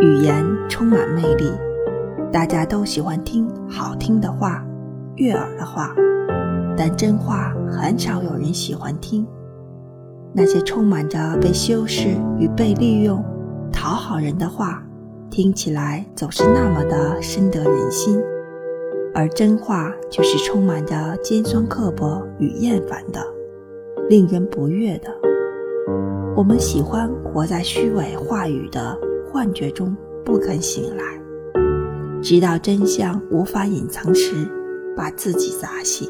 语言充满魅力，大家都喜欢听好听的话、悦耳的话，但真话很少有人喜欢听。那些充满着被修饰与被利用、讨好人的话，听起来总是那么的深得人心，而真话却是充满着尖酸刻薄与厌烦的，令人不悦的。我们喜欢活在虚伪话语的幻觉中，不肯醒来，直到真相无法隐藏时，把自己砸醒。